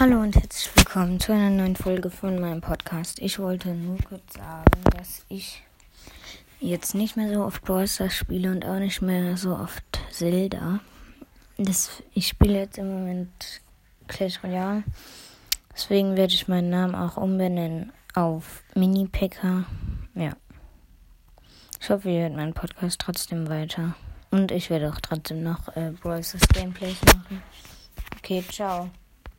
Hallo und herzlich willkommen zu einer neuen Folge von meinem Podcast. Ich wollte nur kurz sagen, dass ich jetzt nicht mehr so oft Brawl Stars spiele und auch nicht mehr so oft Zelda. Das, ich spiele jetzt im Moment Clash Royale. Deswegen werde ich meinen Namen auch umbenennen auf Mini Picker. Ja. Ich hoffe, ihr hört meinen Podcast trotzdem weiter. Und ich werde auch trotzdem noch äh, Brawl Stars Gameplays machen. Okay, ciao.